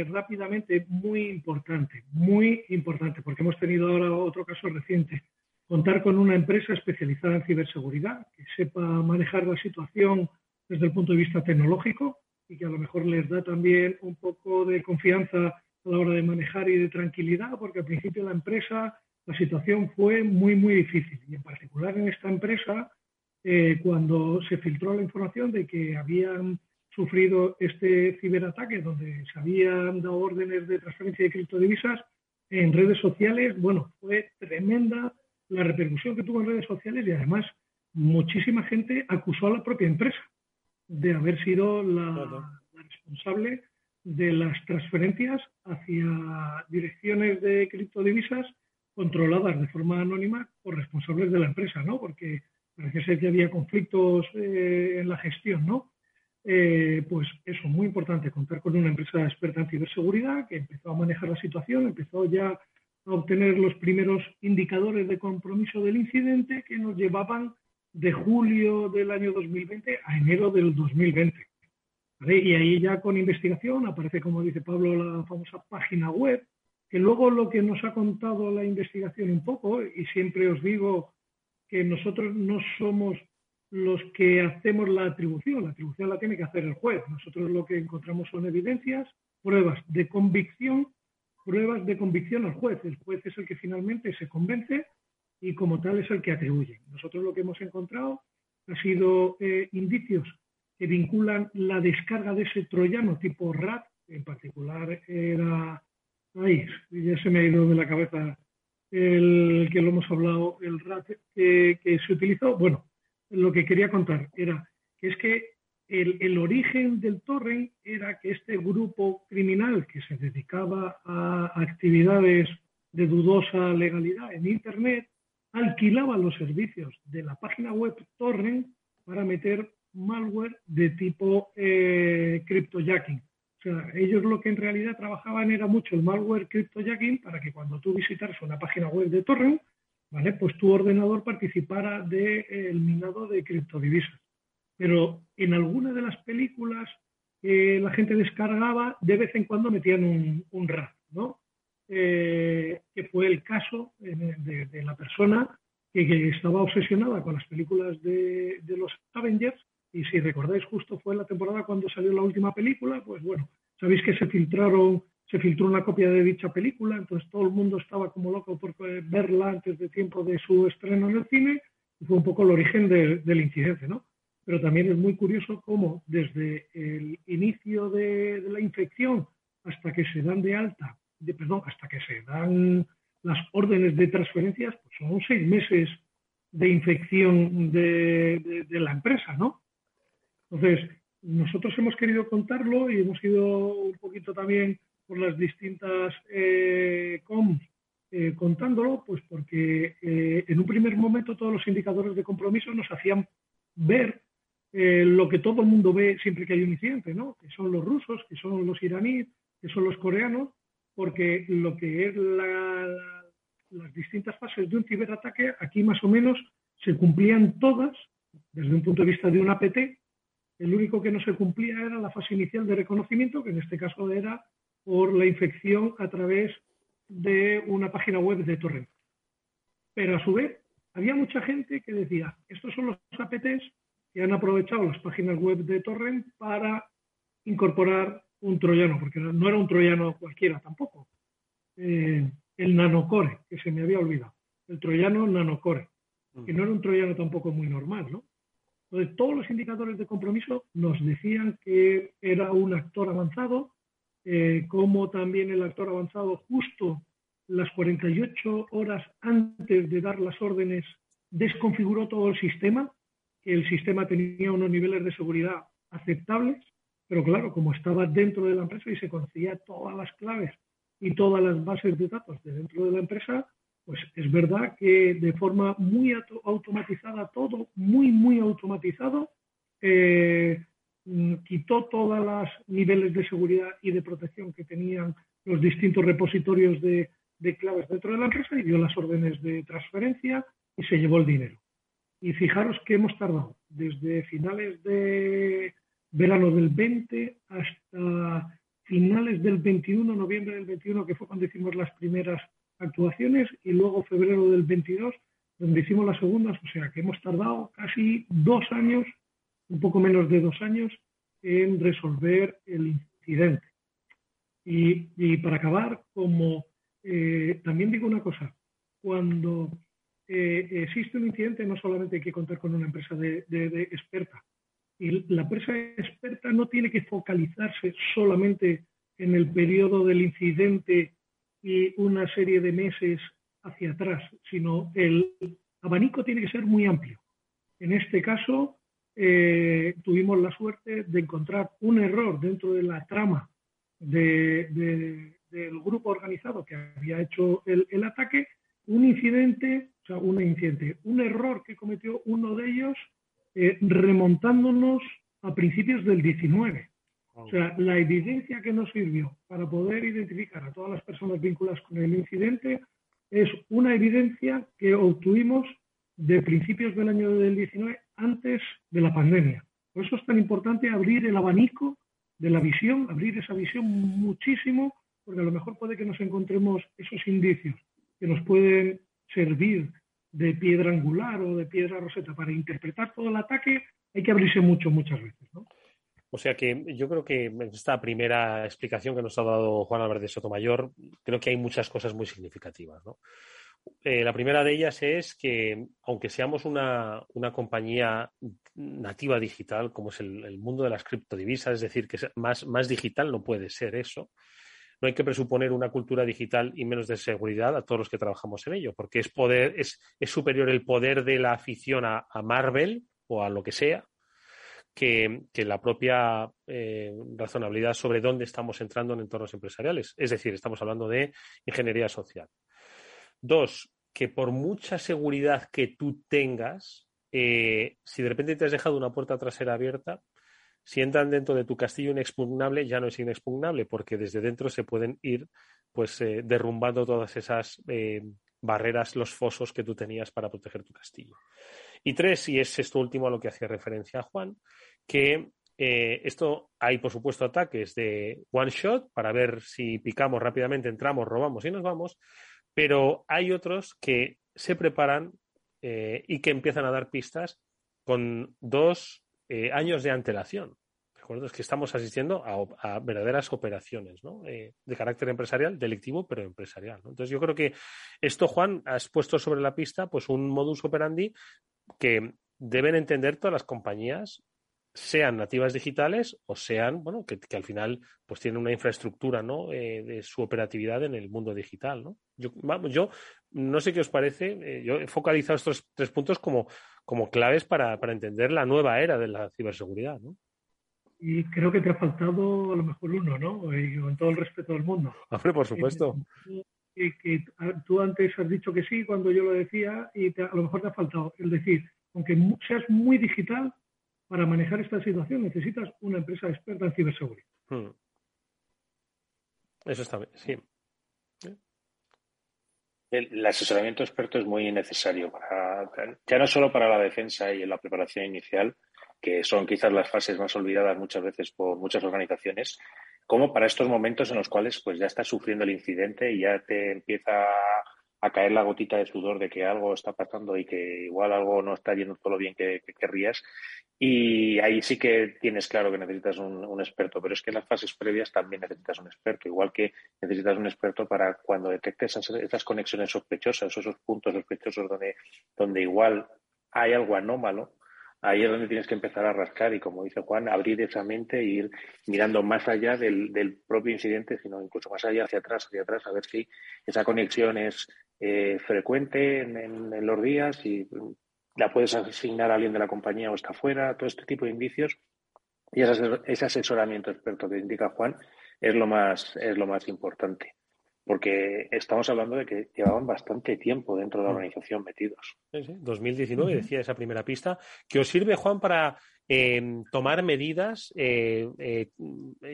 Eh, rápidamente, muy importante, muy importante, porque hemos tenido ahora otro caso reciente. Contar con una empresa especializada en ciberseguridad, que sepa manejar la situación desde el punto de vista tecnológico y que a lo mejor les da también un poco de confianza a la hora de manejar y de tranquilidad, porque al principio la empresa, la situación fue muy, muy difícil. Y en particular en esta empresa, eh, cuando se filtró la información de que habían sufrido este ciberataque donde se habían dado órdenes de transferencia de criptodivisas en redes sociales, bueno, fue tremenda la repercusión que tuvo en redes sociales y además muchísima gente acusó a la propia empresa de haber sido la, responsable de las transferencias hacia direcciones de criptodivisas controladas de forma anónima por responsables de la empresa, ¿no? Porque parece ser que había conflictos eh, en la gestión, ¿no? Eh, pues eso, muy importante, contar con una empresa experta en ciberseguridad que empezó a manejar la situación, empezó ya a obtener los primeros indicadores de compromiso del incidente que nos llevaban de julio del año 2020 a enero del 2020. Y ahí ya con investigación aparece, como dice Pablo, la famosa página web, que luego lo que nos ha contado la investigación un poco, y siempre os digo que nosotros no somos los que hacemos la atribución. La atribución la tiene que hacer el juez. Nosotros lo que encontramos son evidencias, pruebas de convicción, pruebas de convicción al juez. El juez es el que finalmente se convence y como tal es el que atribuye. Nosotros lo que hemos encontrado ha sido eh, indicios que vinculan la descarga de ese troyano tipo RAT, en particular era, ahí, ya se me ha ido de la cabeza el que lo hemos hablado, el RAT que, que se utilizó. Bueno, lo que quería contar era que es que el, origen del torrent era que este grupo criminal que se dedicaba a actividades de dudosa legalidad en Internet alquilaba los servicios de la página web torrent para meter malware de tipo eh, cryptojacking. O sea, ellos lo que en realidad trabajaban era mucho el malware cryptojacking para que cuando tú visitaras una página web de torrent pues tu ordenador participara del de, minado de criptodivisas. Pero en alguna de las películas que la gente descargaba, de vez en cuando metían un, un ¿no? Eh, que fue el caso de, la persona que, estaba obsesionada con las películas de, de, los Avengers. Y si recordáis, justo fue la temporada cuando salió la última película, pues bueno, sabéis que se filtraron se filtró una copia de dicha película, entonces todo el mundo estaba como loco por verla antes de tiempo de su estreno en el cine, y fue un poco el origen del incidente, ¿no? Pero también es muy curioso cómo desde el inicio de, la infección hasta que se dan de alta, de, perdón, hasta que se dan las órdenes de transferencias, pues son seis meses de infección de, de la empresa, ¿no? Entonces, nosotros hemos querido contarlo y hemos ido un poquito también por las distintas eh, COMs eh, contándolo, pues porque eh, en un primer momento todos los indicadores de compromiso nos hacían ver lo que todo el mundo ve siempre que hay un incidente, ¿no? que son los rusos, que son los iraníes, que son los coreanos, porque lo que es las distintas fases de un ciberataque, aquí más o menos se cumplían todas desde un punto de vista de un APT, el único que no se cumplía era la fase inicial de reconocimiento, que en este caso era por la infección a través de una página web de torrent. Pero a su vez, había mucha gente que decía, estos son los APTs que han aprovechado las páginas web de torrent para incorporar un troyano, porque no era un troyano cualquiera tampoco. Eh, el nanocore, que se me había olvidado. El troyano nanocore, que no era un troyano tampoco muy normal, ¿no? Entonces, todos los indicadores de compromiso nos decían que era un actor avanzado, eh, como también el actor avanzado justo las 48 horas antes de dar las órdenes desconfiguró todo el sistema, el sistema tenía unos niveles de seguridad aceptables, pero claro, como estaba dentro de la empresa y se conocía todas las claves y todas las bases de datos de dentro de la empresa, pues es verdad que de forma muy automatizada todo, muy, muy automatizado, eh, quitó todos los niveles de seguridad y de protección que tenían los distintos repositorios de, claves dentro de la empresa y dio las órdenes de transferencia y se llevó el dinero. Y fijaros que hemos tardado desde finales de verano del 20 hasta finales del 21, noviembre del 21, que fue cuando hicimos las primeras actuaciones, y luego febrero del 22, donde hicimos las segundas, o sea que hemos tardado casi dos años un poco menos de dos años en resolver el incidente. Y, para acabar, como eh, también digo una cosa, cuando eh, existe un incidente no solamente hay que contar con una empresa de, experta, y la empresa experta no tiene que focalizarse solamente en el periodo del incidente y una serie de meses hacia atrás, sino el abanico tiene que ser muy amplio. En este caso, eh, tuvimos la suerte de encontrar un error dentro de la trama del grupo organizado que había hecho el, ataque, un incidente, o sea, un incidente, un error que cometió uno de ellos eh, remontándonos a principios del 19. O sea, la evidencia que nos sirvió para poder identificar a todas las personas vinculadas con el incidente es una evidencia que obtuvimos de principios del año del 19 antes de la pandemia. Por eso es tan importante abrir el abanico de la visión, abrir esa visión muchísimo, porque a lo mejor puede que nos encontremos esos indicios que nos pueden servir de piedra angular o de piedra roseta para interpretar todo el ataque, hay que abrirse mucho, muchas veces. O sea que yo creo que esta primera explicación que nos ha dado Juan Álvarez de Sotomayor, creo que hay muchas cosas muy significativas. ¿no? Eh, la primera de ellas es que, aunque seamos una, compañía nativa digital, como es el, mundo de las criptodivisas, es decir, que más, más digital no puede ser eso, no hay que presuponer una cultura digital y menos de seguridad a todos los que trabajamos en ello, porque es, poder, es, superior el poder de la afición a, Marvel o a lo que sea que, la propia eh, razonabilidad sobre dónde estamos entrando en entornos empresariales. Es decir, estamos hablando de ingeniería social. Dos, que por mucha seguridad que tú tengas, eh, si de repente te has dejado una puerta trasera abierta, si entran dentro de tu castillo inexpugnable, ya no es inexpugnable, porque desde dentro se pueden ir pues eh, derrumbando todas esas eh, barreras, los fosos que tú tenías para proteger tu castillo. Y tres, y es esto último a lo que hacía referencia Juan, que esto hay, por supuesto, ataques de one shot para ver si picamos rápidamente, entramos, robamos y nos vamos, pero hay otros que se preparan eh, y que empiezan a dar pistas con dos eh, años de antelación. Es que estamos asistiendo a, verdaderas operaciones eh, de carácter empresarial, delictivo, pero empresarial. Entonces, yo creo que esto, Juan, has puesto sobre la pista pues un modus operandi que deben entender todas las compañías sean nativas digitales o sean, bueno, que, al final pues tienen una infraestructura, ¿no? Eh, de su operatividad en el mundo digital, ¿no? Yo, vamos, yo no sé qué os parece, eh, yo he focalizado estos tres puntos como, como claves para, entender la nueva era de la ciberseguridad, ¿no? Y creo que te ha faltado a lo mejor uno, ¿no? Y con todo el respeto del mundo. Hombre, por supuesto. Que, tú antes has dicho que sí cuando yo lo decía y a lo mejor te ha faltado el decir, aunque seas muy digital, para manejar esta situación necesitas una empresa experta en ciberseguridad. Hmm. Eso está bien, sí. El, asesoramiento experto es muy necesario para, ya no solo para la defensa y en la preparación inicial, que son quizás las fases más olvidadas muchas veces por muchas organizaciones, como para estos momentos en los cuales pues ya estás sufriendo el incidente y ya te empieza a caer la gotita de sudor de que algo está pasando y que igual algo no está yendo todo lo bien que, querrías. Y ahí sí que tienes claro que necesitas un, experto, pero es que en las fases previas también necesitas un experto, igual que necesitas un experto para cuando detectes esas, conexiones sospechosas, esos puntos sospechosos donde, donde igual hay algo anómalo, ahí es donde tienes que empezar a rascar y, como dice Juan, abrir esa mente e ir mirando más allá del, propio incidente, sino incluso más allá, hacia atrás, hacia atrás, a ver si esa conexión es eh, frecuente en, los días y la puedes asignar a alguien de la compañía o está fuera, todo este tipo de indicios. Y ese, asesoramiento experto que indica Juan es lo más, es lo más importante porque estamos hablando de que llevaban bastante tiempo dentro de la mm. organización metidos. Sí, sí. 2019 decía esa primera pista, que os sirve, Juan, para em, tomar medidas, eh, eh,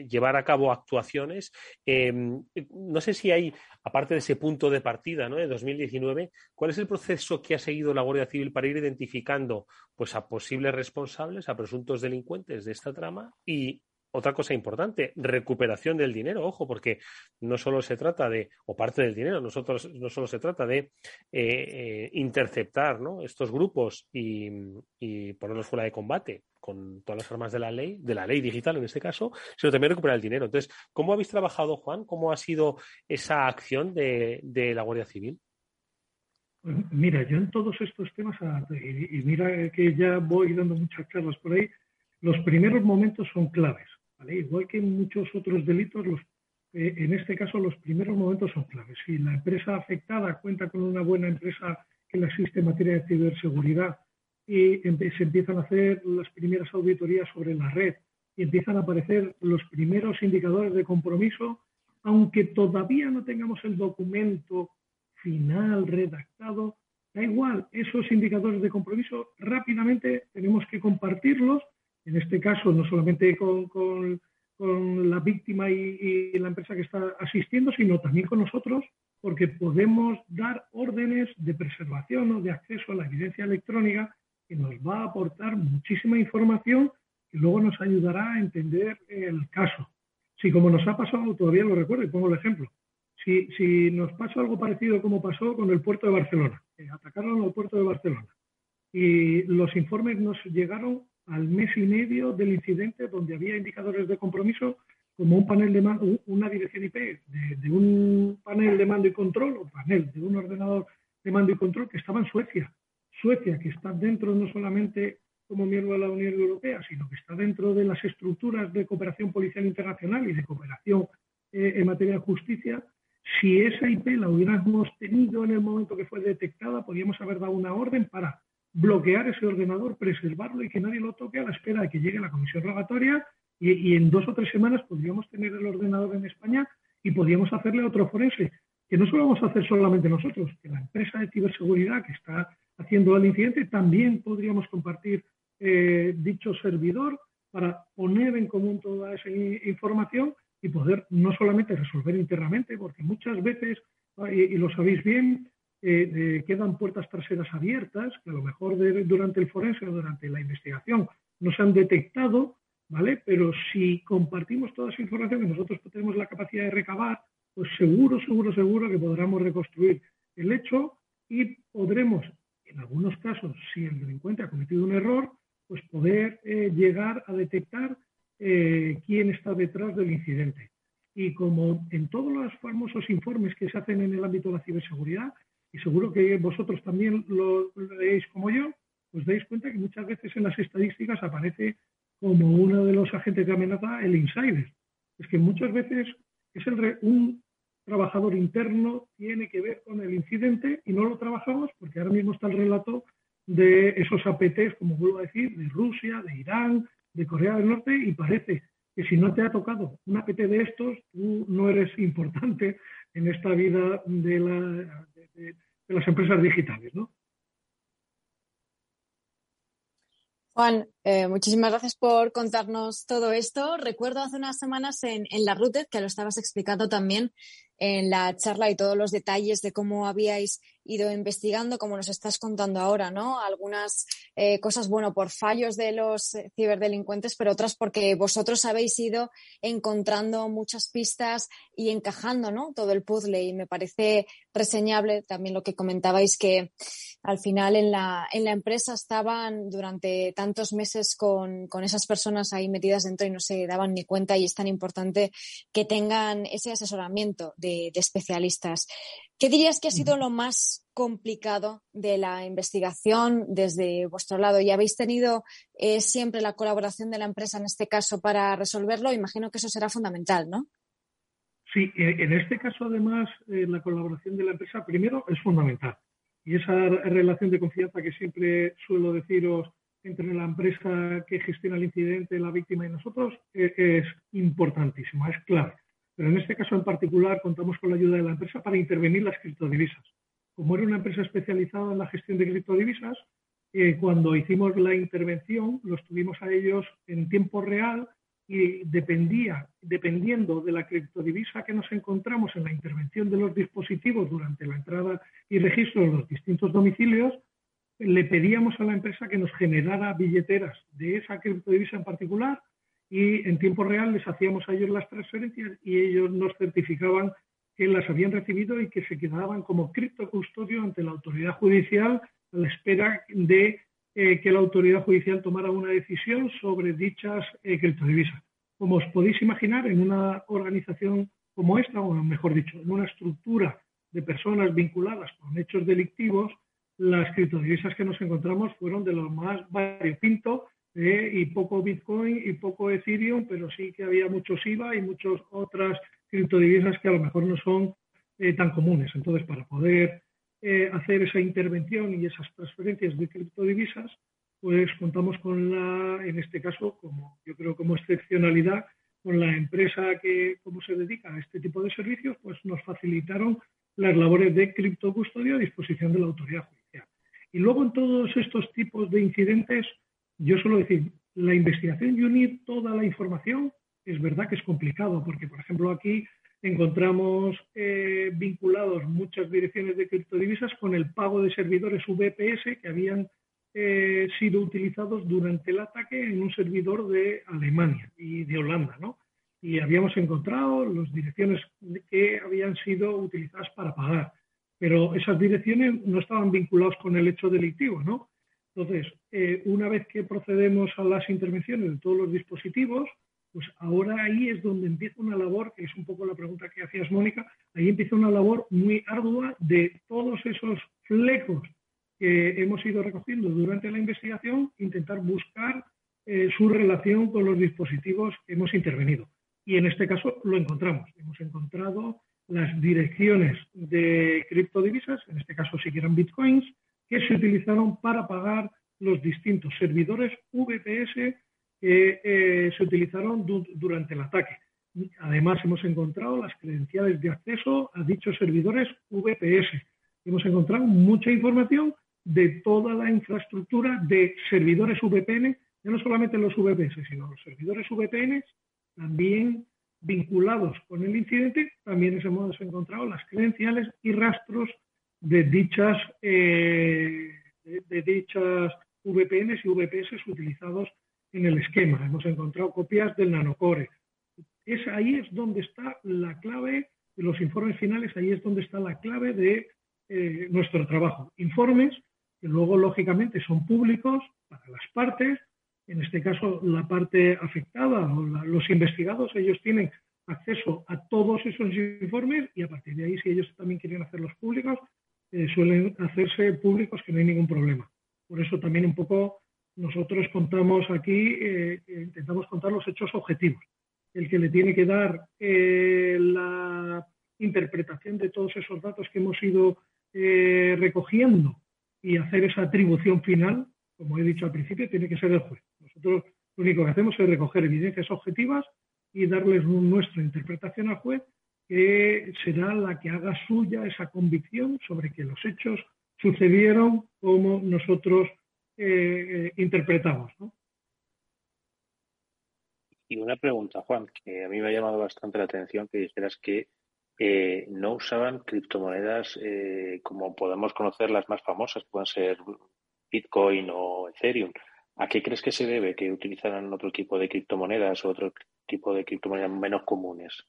llevar a cabo actuaciones. Em, no sé si hay, aparte de ese punto de partida ¿no? de 2019, ¿cuál es el proceso que ha seguido la Guardia Civil para ir identificando pues, a posibles responsables, a presuntos delincuentes de esta trama y otra cosa importante, recuperación del dinero, ojo, porque no solo se trata de, o parte del dinero, nosotros no solo se trata de eh, eh, interceptar estos grupos y, ponerlos fuera de combate con todas las armas de la ley, de la ley digital en este caso, sino también recuperar el dinero. Entonces, ¿cómo habéis trabajado, Juan? ¿Cómo ha sido esa acción de, la Guardia Civil? Mira, yo en todos estos temas, y mira que ya voy dando muchas charlas por ahí, los primeros momentos son claves. Igual que en muchos otros delitos, eh, en este caso los primeros momentos son claves. Si la empresa afectada cuenta con una buena empresa que le asiste en materia de ciberseguridad y se empiezan a hacer las primeras auditorías sobre la red y empiezan a aparecer los primeros indicadores de compromiso, aunque todavía no tengamos el documento final redactado, da igual, esos indicadores de compromiso rápidamente tenemos que compartirlos en este caso no solamente con, la víctima y, la empresa que está asistiendo, sino también con nosotros, porque podemos dar órdenes de preservación o de acceso a la evidencia electrónica que nos va a aportar muchísima información que luego nos ayudará a entender el caso. Si como nos ha pasado, todavía lo recuerdo y pongo el ejemplo, si, si nos pasa algo parecido como pasó con el puerto de Barcelona, que atacaron al puerto de Barcelona, y los informes nos llegaron al mes y medio del incidente donde había indicadores de compromiso como un panel de mando, una dirección IP de, un panel de mando y control o panel de un ordenador de mando y control que estaba en Suecia. Suecia, que está dentro no solamente como miembro de la Unión Europea, sino que está dentro de las estructuras de cooperación policial internacional y de cooperación eh, en materia de justicia. Si esa IP la hubiéramos tenido en el momento que fue detectada, podríamos haber dado una orden para bloquear ese ordenador, preservarlo y que nadie lo toque a la espera de que llegue la comisión rogatoria y, en dos o tres semanas podríamos tener el ordenador en España y podríamos hacerle otro forense, que no solo vamos a hacer solamente nosotros, que la empresa de ciberseguridad que está haciendo el incidente también podríamos compartir eh, dicho servidor para poner en común toda esa información y poder no solamente resolver internamente, porque muchas veces, y lo sabéis bien, eh, quedan puertas traseras abiertas, que a lo mejor durante el forense o durante la investigación no se han detectado, ¿vale? Pero si compartimos toda esa información que nosotros tenemos la capacidad de recabar, pues seguro, seguro, seguro que podremos reconstruir el hecho y podremos, en algunos casos, si el delincuente ha cometido un error, pues poder eh, llegar a detectar eh, quién está detrás del incidente. Y como en todos los famosos informes que se hacen en el ámbito de la ciberseguridad, y seguro que vosotros también lo, leéis como yo, os dais cuenta que muchas veces en las estadísticas aparece como uno de los agentes de amenaza el insider. Es que muchas veces es el un trabajador interno tiene que ver con el incidente y no lo trabajamos porque ahora mismo está el relato de esos APTs, como vuelvo a decir, de Rusia, de Irán, de Corea del Norte y parece que si no te ha tocado un APT de estos, tú no eres importante en esta vida de, la, de, las empresas digitales. Juan, eh, muchísimas gracias por contarnos todo esto. Recuerdo hace unas semanas en, en la Routed, que lo estabas explicando también en la charla y todos los detalles de cómo habíais ido investigando, como nos estás contando ahora, ¿no? Algunas eh, cosas, bueno, por fallos de los eh, ciberdelincuentes, pero otras porque vosotros habéis ido encontrando muchas pistas y encajando, ¿no? Todo el puzzle y me parece reseñable también lo que comentabais que al final en la, en la empresa estaban durante tantos meses con, con esas personas ahí metidas dentro y no se daban ni cuenta y es tan importante que tengan ese asesoramiento de, de especialistas. ¿Qué dirías que ha sido lo más complicado de la investigación desde vuestro lado? ¿Y habéis tenido eh, siempre la colaboración de la empresa en este caso para resolverlo? Imagino que eso será fundamental, ¿no? Sí, eh, en este caso además eh, la colaboración de la empresa primero es fundamental. Y esa relación de confianza que siempre suelo deciros entre la empresa que gestiona el incidente, la víctima y nosotros es importantísima, es clave. Pero en este caso en particular contamos con la ayuda de la empresa para intervenir las criptodivisas. Como era una empresa especializada en la gestión de criptodivisas, eh, cuando hicimos la intervención los tuvimos a ellos en tiempo real y dependía, dependiendo de la criptodivisa que nos encontramos en la intervención de los dispositivos durante la entrada y registro de los distintos domicilios, le pedíamos a la empresa que nos generara billeteras de esa criptodivisa en particular y en tiempo real les hacíamos a ellos las transferencias y ellos nos certificaban que las habían recibido y que se quedaban como criptocustodio ante la autoridad judicial a la espera de eh, que la autoridad judicial tomara una decisión sobre dichas eh, criptodivisas. Como os podéis imaginar, en una organización como esta, o mejor dicho, en una estructura de personas vinculadas con hechos delictivos, las criptodivisas que nos encontramos fueron de lo más variopinto eh, y poco Bitcoin y poco Ethereum, pero sí que había muchos IVA y muchas otras criptodivisas que a lo mejor no son eh, tan comunes. Entonces, para poder eh, hacer esa intervención y esas transferencias de criptodivisas, pues contamos con la, en este caso, como yo creo como excepcionalidad, con la empresa que, como se dedica a este tipo de servicios, pues nos facilitaron las labores de criptocustodio a disposición de la autoridad judicial. Y luego en todos estos tipos de incidentes, yo suelo decir, la investigación y unir toda la información es verdad que es complicado, porque, por ejemplo, aquí encontramos eh, vinculados muchas direcciones de criptodivisas con el pago de servidores VPS que habían eh, sido utilizados durante el ataque en un servidor de Alemania y de Holanda, ¿no? Y habíamos encontrado las direcciones que habían sido utilizadas para pagar, pero esas direcciones no estaban vinculadas con el hecho delictivo, ¿no? Entonces, eh, una vez que procedemos a las intervenciones de todos los dispositivos, pues ahora ahí es donde empieza una labor, que es un poco la pregunta que hacías, Mónica, ahí empieza una labor muy ardua de todos esos flecos que hemos ido recogiendo durante la investigación, intentar buscar eh, su relación con los dispositivos que hemos intervenido. Y en este caso lo encontramos. Hemos encontrado las direcciones de criptodivisas, en este caso si quieren bitcoins, que se utilizaron para pagar los distintos servidores VPS que eh, se utilizaron durante el ataque. Además, hemos encontrado las credenciales de acceso a dichos servidores VPS. Hemos encontrado mucha información de toda la infraestructura de servidores VPN, ya no solamente los VPS, sino los servidores VPN también vinculados con el incidente, también hemos encontrado las credenciales y rastros de dichas, eh, de, dichas VPNs y VPS utilizados en el esquema. Hemos encontrado copias del nanocore. Es, ahí es donde está la clave de los informes finales, ahí es donde está la clave de eh, nuestro trabajo. Informes que luego, lógicamente, son públicos para las partes. En este caso, la parte afectada o los investigados, ellos tienen acceso a todos esos informes y a partir de ahí, si ellos también quieren hacerlos públicos, eh, suelen hacerse públicos que no hay ningún problema. Por eso también un poco nosotros contamos aquí, eh, eh, intentamos contar los hechos objetivos. El que le tiene que dar la interpretación de todos esos datos que hemos ido recogiendo y hacer esa atribución final, como he dicho al principio, tiene que ser el juez. Nosotros lo único que hacemos es recoger evidencias objetivas y darles nuestra interpretación al juez que será la que haga suya esa convicción sobre que los hechos sucedieron como nosotros eh, eh, interpretamos. Y una pregunta, Juan, que a mí me ha llamado bastante la atención que dijeras que eh, no usaban criptomonedas como podemos conocer las más famosas, pueden ser Bitcoin o Ethereum. ¿A qué crees que se debe que utilizaran otro tipo de criptomonedas o otro tipo de criptomonedas menos comunes?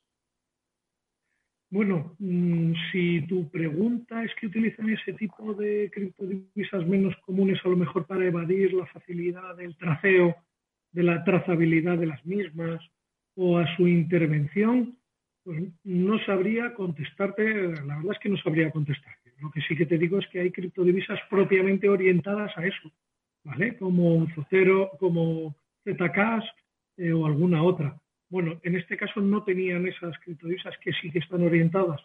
Bueno, mm, si tu pregunta es que utilizan ese tipo de criptodivisas menos comunes a lo mejor para evadir la facilidad del traceo, de la trazabilidad de las mismas o a su intervención, pues no sabría contestarte, la verdad es que no sabría contestarte. Lo que sí que te digo es que hay criptodivisas propiamente orientadas a eso, ¿vale? Como Zotero, como Zcash eh, o alguna otra. Bueno, en este caso no tenían esas criptodivisas que sí que están orientadas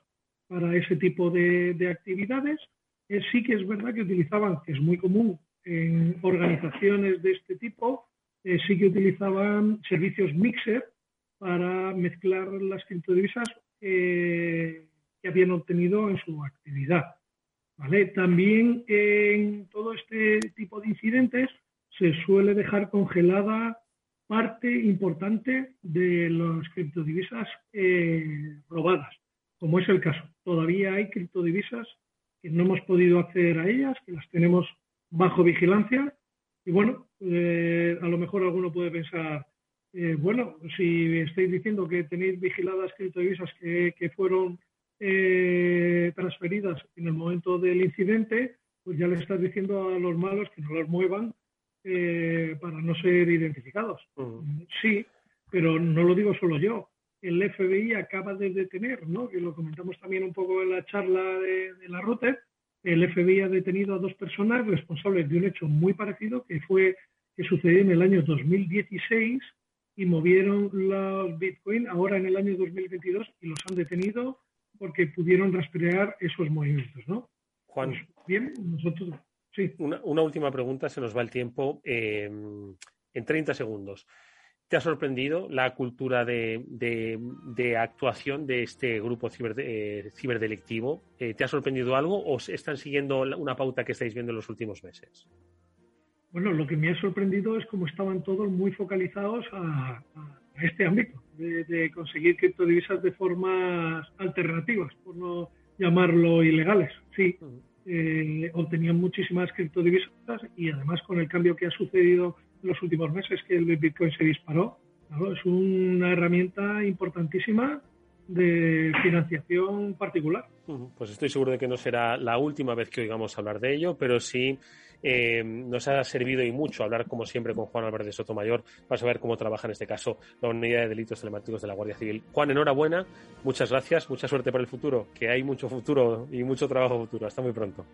para ese tipo de, actividades. Eh, sí que es verdad que utilizaban, que es muy común en organizaciones de este tipo, eh, sí que utilizaban servicios mixer para mezclar las criptodivisas que habían obtenido en su actividad. ¿vale? También en todo este tipo de incidentes se suele dejar congelada parte importante de las criptodivisas eh, robadas, como es el caso. Todavía hay criptodivisas que no hemos podido acceder a ellas, que las tenemos bajo vigilancia. Y bueno, eh, a lo mejor alguno puede pensar, eh, bueno, si estáis diciendo que tenéis vigiladas criptodivisas que, que fueron transferidas en el momento del incidente, pues ya le estás diciendo a los malos que no los muevan eh, para no ser identificados. Sí, pero no lo digo solo yo. El FBI acaba de detener, ¿no? que lo comentamos también un poco en la charla de, la router, el FBI ha detenido a dos personas responsables de un hecho muy parecido que fue que sucedió en el año 2016 y movieron los Bitcoin ahora en el año 2022 y los han detenido porque pudieron rastrear esos movimientos, ¿no? Juan. Pues bien, nosotros una, última pregunta, se nos va el tiempo em, en 30 segundos. ¿Te ha sorprendido la cultura de, actuación de este grupo eh, ciberdelictivo? Eh, ¿Te ha sorprendido algo o están siguiendo una pauta que estáis viendo en los últimos meses? Bueno, lo que me ha sorprendido es cómo estaban todos muy focalizados a, este ámbito, de, conseguir criptodivisas de formas alternativas, por no llamarlo ilegales. Sí, eh, obtenían muchísimas criptodivisas y además con el cambio que ha sucedido en los últimos meses, que el Bitcoin se disparó, es una herramienta importantísima de financiación particular. Pues estoy seguro de que no será la última vez que oigamos hablar de ello, pero sí eh, nos ha servido y mucho hablar, como siempre, con Juan Álvarez de Sotomayor para saber cómo trabaja en este caso la Unidad de Delitos Telemáticos de la Guardia Civil. Juan, enhorabuena, muchas gracias, mucha suerte para el futuro, que hay mucho futuro y mucho trabajo futuro. Hasta muy pronto.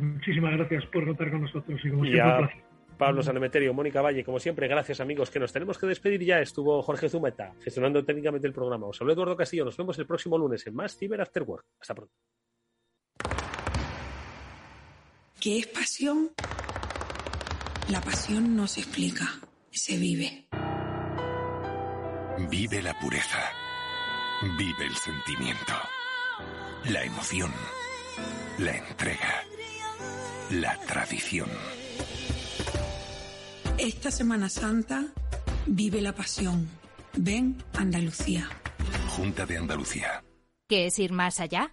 Muchísimas gracias por contar con nosotros y como siempre, Pablo Sanemeterio, Mónica Valle, como siempre, gracias amigos, que nos tenemos que despedir ya. Estuvo Jorge Zumeta gestionando técnicamente el programa. Os hablo Eduardo Castillo, nos vemos el próximo lunes en más Cyber After Work. Hasta pronto. ¿Qué es pasión? La pasión no se explica, se vive. Vive la pureza. Vive el sentimiento. La emoción. La entrega. La tradición. Esta Semana Santa vive la pasión. Ven Andalucía. Junta de Andalucía. ¿Qué es ir más allá?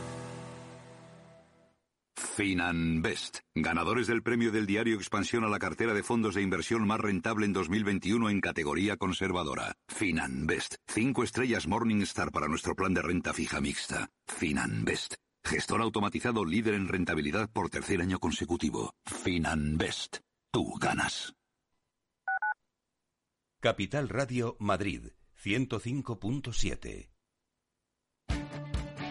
Finanbest, ganadores del premio del diario Expansión a la cartera de fondos de inversión más rentable en 2021 en categoría conservadora. Finanbest, cinco estrellas Morningstar para nuestro plan de renta fija mixta. Finanbest, gestor automatizado líder en rentabilidad por tercer año consecutivo. Finanbest, tú ganas. Capital Radio Madrid, 105.7.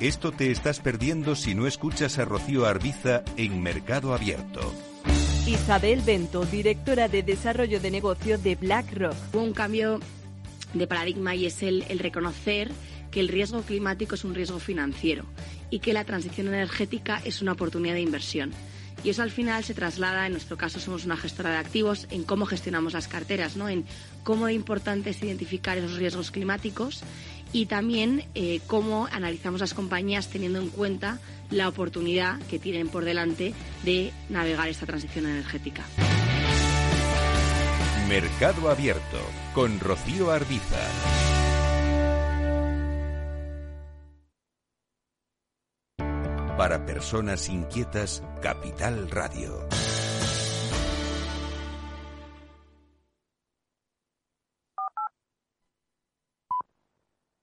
Esto te estás perdiendo si no escuchas a Rocío Arbiza en Mercado Abierto. Isabel Bento, directora de Desarrollo de Negocio de BlackRock. Hubo un cambio de paradigma y es el, el reconocer que el riesgo climático es un riesgo financiero y que la transición energética es una oportunidad de inversión Y eso al final se traslada, en nuestro caso somos una gestora de activos, en cómo gestionamos las carteras, ¿no? en cómo de importante es identificar esos riesgos climáticos y también eh, cómo analizamos las compañías teniendo en cuenta la oportunidad que tienen por delante de navegar esta transición energética. Mercado Abierto con Rocío Arbiza. Para personas inquietas, Capital Radio.